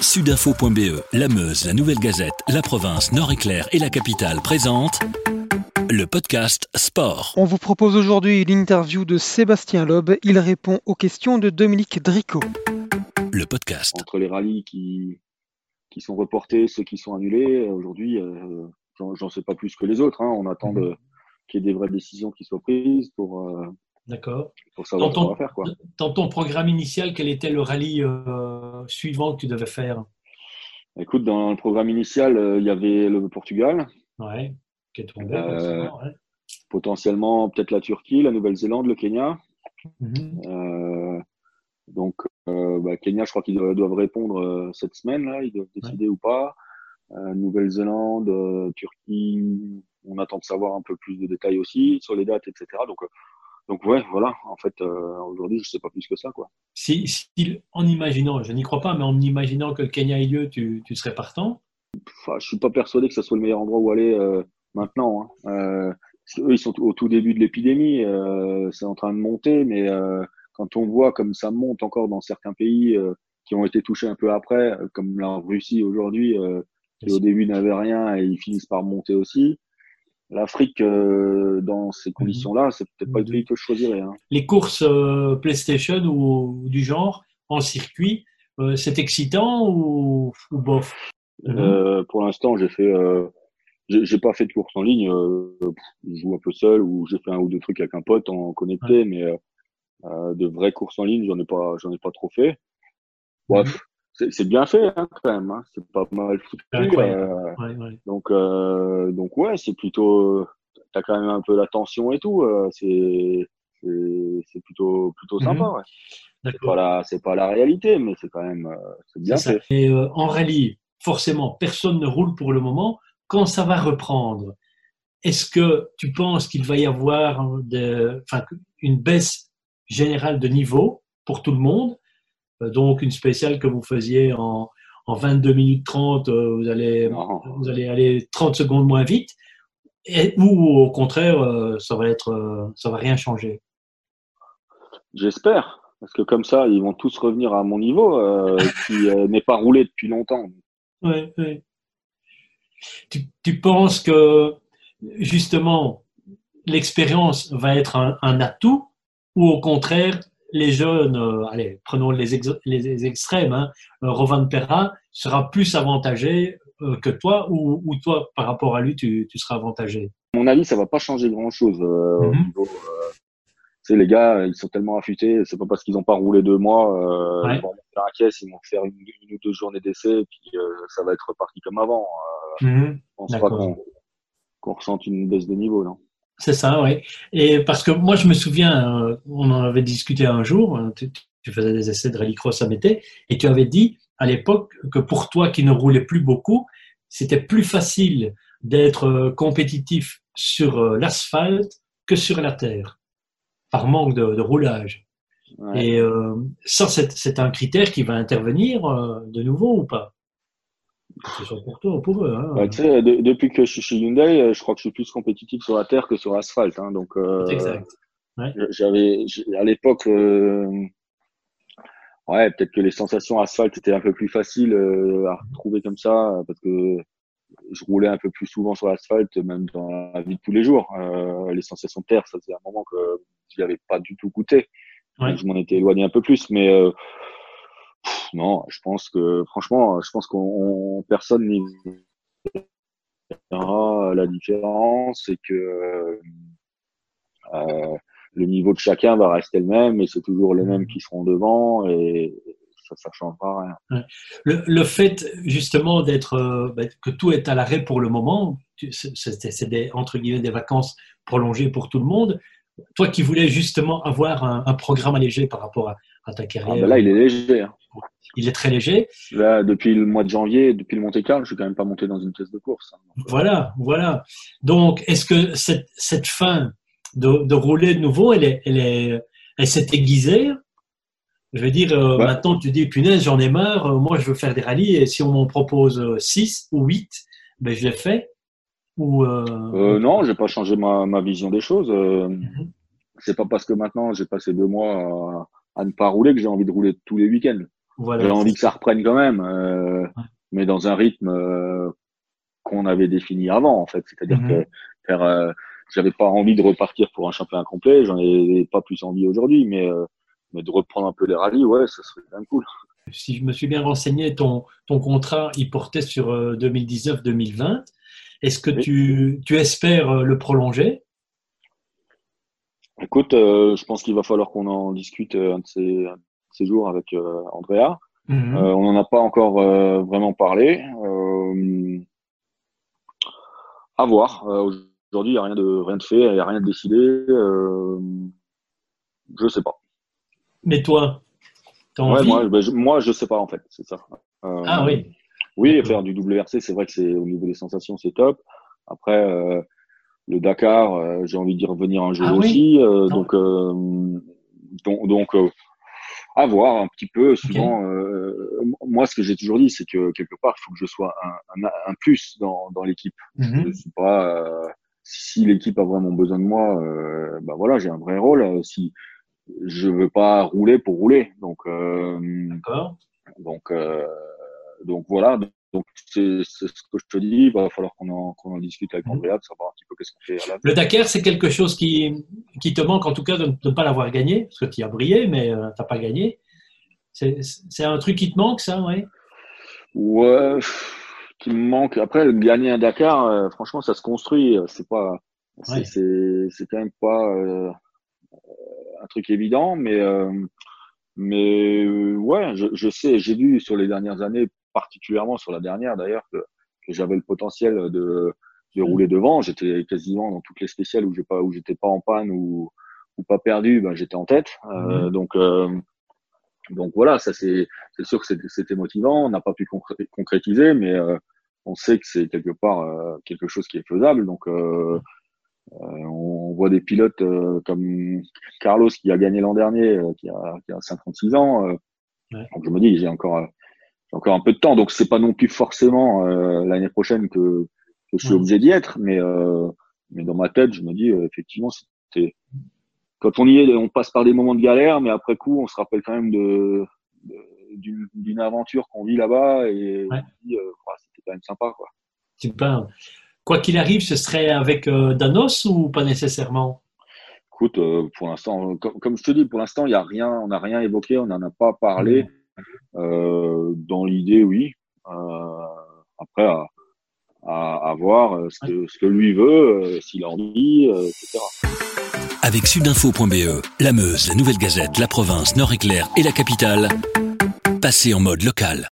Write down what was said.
Sudinfo.be, La Meuse, la Nouvelle Gazette, La Province, Nord-Éclair et la Capitale présentent le podcast Sport. On vous propose aujourd'hui l'interview de Sébastien Loeb. Il répond aux questions de Dominique Dricot. Le podcast. Entre les rallyes qui, qui sont reportés, ceux qui sont annulés, aujourd'hui, euh, j'en sais pas plus que les autres. hein. On attend Mhm. de- qu'il y ait des vraies décisions qui soient prises pour, euh, D'accord. pour savoir Dans ton, va faire. Quoi. dans ton programme initial, quel était le rallye euh, suivant que tu devais faire? Écoute, dans le programme initial, euh, il y avait le Portugal, Ouais. Qui est tombé, Euh, ouais. potentiellement peut-être la Turquie, la Nouvelle-Zélande, le Kenya. Mhm. Donc, bah, Kenya, je crois qu'ils doivent, répondre cette semaine, là, ils doivent décider ou pas. Nouvelle-Zélande, Turquie, on attend de savoir un peu plus de détails aussi sur les dates, etc. Donc, donc ouais, voilà. En fait, euh, aujourd'hui, je sais pas plus que ça, quoi. Si, si- en imaginant, je n'y crois pas, mais en imaginant que le Kenya ait lieu, tu, tu serais partant? Enfin, je suis pas persuadé que ce soit le meilleur endroit où aller euh, maintenant. Hein. Euh, eux, ils sont au tout début de l'épidémie, euh, c'est en train de monter, mais euh, quand on voit comme ça monte encore dans certains pays euh, qui ont été touchés un peu après, comme la Russie aujourd'hui, euh, qui au début n'avait rien et ils finissent par monter aussi. L'Afrique, euh, dans ces conditions-là, c'est peut-être pas le pays que je choisirais. Hein. Les courses euh, PlayStation ou, ou du genre en circuit, euh, c'est excitant ou, ou bof? Mhm. Euh, pour l'instant, j'ai fait, euh, j'ai pas fait de course en ligne. Euh, je joue un peu seul ou j'ai fait un ou deux trucs avec un pote en connecté, mais euh, euh, de vraies courses en ligne, j'en ai pas, j'en ai pas trop fait. Bref, c'est bien fait hein, quand même. Hein, c'est pas mal foutu. Euh, Ouais, ouais. donc, euh, donc ouais, c'est plutôt, t'as quand même un peu la tension et tout. euh, c'est, c'est, plutôt, plutôt sympa. Mhm. Ouais. C'est pas la, c'est pas la réalité, mais c'est quand même, c'est bien ça. fait. Et en rallye, forcément, personne ne roule pour le moment. Quand ça va reprendre, est-ce que tu penses qu'il va y avoir de, une baisse générale de niveau pour tout le monde? Donc, une spéciale que vous faisiez en, en 22 minutes 30, euh, vous allez, Non. vous allez aller 30 secondes moins vite et, Ou au contraire, euh, ça va être, euh, ça va rien changer J'espère, parce que comme ça, ils vont tous revenir à mon niveau, euh, qui euh, n'est pas roulé depuis longtemps. Ouais, ouais. Tu, tu penses que justement l'expérience va être un, un atout ou au contraire les jeunes, euh, allez, prenons les, ex- les extrêmes, hein, euh, Rovan Perra sera plus avantagé euh, que toi ou, ou toi par rapport à lui tu, tu seras avantagé? À mon avis, ça va pas changer grand-chose. au Mhm. niveau, les gars, ils sont tellement affûtés, c'est pas parce qu'ils ont pas roulé deux mois, Ouais. ils vont la caisse, ils vont faire une, une ou deux journées d'essai, et puis ça va être reparti comme avant. Euh, je pense pas qu'on ressente une baisse de niveau, non. C'est ça, oui. Et parce que moi, je me souviens, euh, on en avait discuté un jour, euh, tu, tu faisais des essais de rallycross à Mété, et tu avais dit à l'époque que pour toi qui ne roulais plus beaucoup, c'était plus facile d'être euh, compétitif sur l'asphalte que sur la terre, par manque de, de roulage. Ouais. Et euh, ça, c'est un critère qui va intervenir euh, de nouveau ou pas? Ce soit pour toi ou pour eux. hein. Ouais, tu sais, de- depuis que je suis chez Hyundai, euh, je crois que je suis plus compétitif sur la terre que sur l'asphalte. Hein, donc, euh, exact. j'avais j'ai- à l'époque, euh, ouais, peut-être que les sensations asphalte étaient un peu plus faciles euh, à retrouver comme ça, parce que je roulais un peu plus souvent sur l'asphalte, même dans la vie de tous les jours. Euh, les sensations de terre, ça faisait un moment que je n'avais pas du tout goûté. Ouais. Donc, je m'en étais éloigné un peu plus, mais euh, non, je pense que franchement, je pense qu'on personne n'y verra la différence et que euh, euh, le niveau de chacun va rester le même et c'est toujours les mêmes qui seront devant et ça, ça changera rien. Le, le fait justement d'être euh, bah, que tout est à l'arrêt pour le moment, c'est des entre guillemets des vacances prolongées pour tout le monde. Toi qui voulais justement avoir un programme allégé par rapport à, à ta Ah, ben là, il est léger. hein. il est très léger. Là, depuis le mois de janvier, depuis le Monte Carlo, je suis quand même pas monté dans une pièce de course. hein. Donc, Voilà, voilà. Donc, est-ce que cette, cette fin de, de rouler de nouveau, elle est, elle est, elle s'est aiguisée? Je veux dire, euh, Ouais. maintenant tu dis, punaise, j'en ai marre, euh, moi je veux faire des rallyes et si on m'en propose 6 ou 8, ben je les fais. Ou, euh, Euh, non, j'ai pas changé ma, ma vision des choses. Euh, Mhm. c'est pas parce que maintenant j'ai passé deux mois à, à ne pas rouler que j'ai envie de rouler tous les week-ends. voilà, j'ai envie que ça reprenne quand même, euh, mais dans un rythme euh, qu'on avait défini avant, en fait. C'est-à-dire mhm. que faire, euh, j'avais pas envie de repartir pour un championnat complet, j'en ai pas plus envie aujourd'hui, mais, euh, mais de reprendre un peu les rallyes, ouais, ça serait quand même cool. Si je me suis bien renseigné, ton, ton contrat, il portait sur 2019-2020. Est-ce que tu, tu espères le prolonger? Écoute, je pense qu'il va falloir qu'on en discute un de ces, ces jours avec euh, Andrea. Mhm. Euh, on n'en a pas encore euh, vraiment parlé. à voir. Aujourd'hui, il n'y a rien de, rien de fait, il n'y a rien de décidé. je ne sais pas. Mais toi, moi, ben, je, moi, je sais pas en fait, c'est ça. ah oui. Oui, faire du WRC, c'est vrai que c'est au niveau des sensations, c'est top. Après, le Dakar, j'ai envie d'y revenir un jour ah aussi. donc, donc, donc à voir un petit peu. Souvent, euh, moi, ce que j'ai toujours dit, c'est que quelque part, il faut que je sois un, un, un plus dans, dans l'équipe. Mhm. Je suis pas. Euh, si l'équipe a vraiment besoin de moi, euh, bah voilà, j'ai un vrai rôle. Si je veux pas rouler pour rouler, donc. Euh, D'accord. Donc, donc voilà. Donc, c'est ce que je te dis. Il va falloir qu'on en, en, discute avec mhm. Andrea, savoir un petit peu qu'est-ce qu'on fait. Le Dakar, c'est quelque chose qui, qui te manque, en tout cas, de ne pas l'avoir gagné, parce que tu as brillé, mais euh, tu n'as pas gagné. C'est un truc qui te manque, ça, oui Ouais, qui me manque. Après, gagner un Dakar, euh, franchement, ça se construit. C'est pas, c'est quand même pas euh, un truc évident, mais mais ouais, je, je sais, j'ai vu sur les dernières années particulièrement sur la dernière d'ailleurs, que, j'avais le potentiel de, de rouler devant. J'étais quasiment dans toutes les spéciales où pas où j'étais pas en panne ou, ou pas perdu, ben j'étais en tête. Euh, mhm. donc euh, donc voilà, ça c'est c'est sûr que c'était motivant. On n'a pas pu concrétiser, mais euh, on sait que c'est quelque part quelque chose qui est faisable. Donc on voit des pilotes comme Carlos qui a gagné l'an dernier, qui a, qui a 56 ans. Donc je me dis, j'ai encore encore un peu de temps, donc c'est pas non plus forcément euh, l'année prochaine que, que, je suis obligé d'y être, mais euh, mais dans ma tête, je me dis euh, effectivement, c'était quand on y est, on passe par des moments de galère, mais après coup, on se rappelle quand même de, d'une aventure qu'on vit là-bas et on se dit, c'était quand même sympa, quoi. Super. Quoi qu'il arrive, ce serait avec Danos ou pas nécessairement? Écoute, pour l'instant, comme, comme, je te dis, pour l'instant, il y a rien, on n'a rien évoqué, on n'en a pas parlé. Dans l'idée, oui. Euh, après, à, à, voir ce que, ce que, lui veut, euh, s'il a envie, etc. Avec sudinfo.be, la Meuse, la Nouvelle Gazette, la province, Nord-Éclair et la capitale, passez en mode local.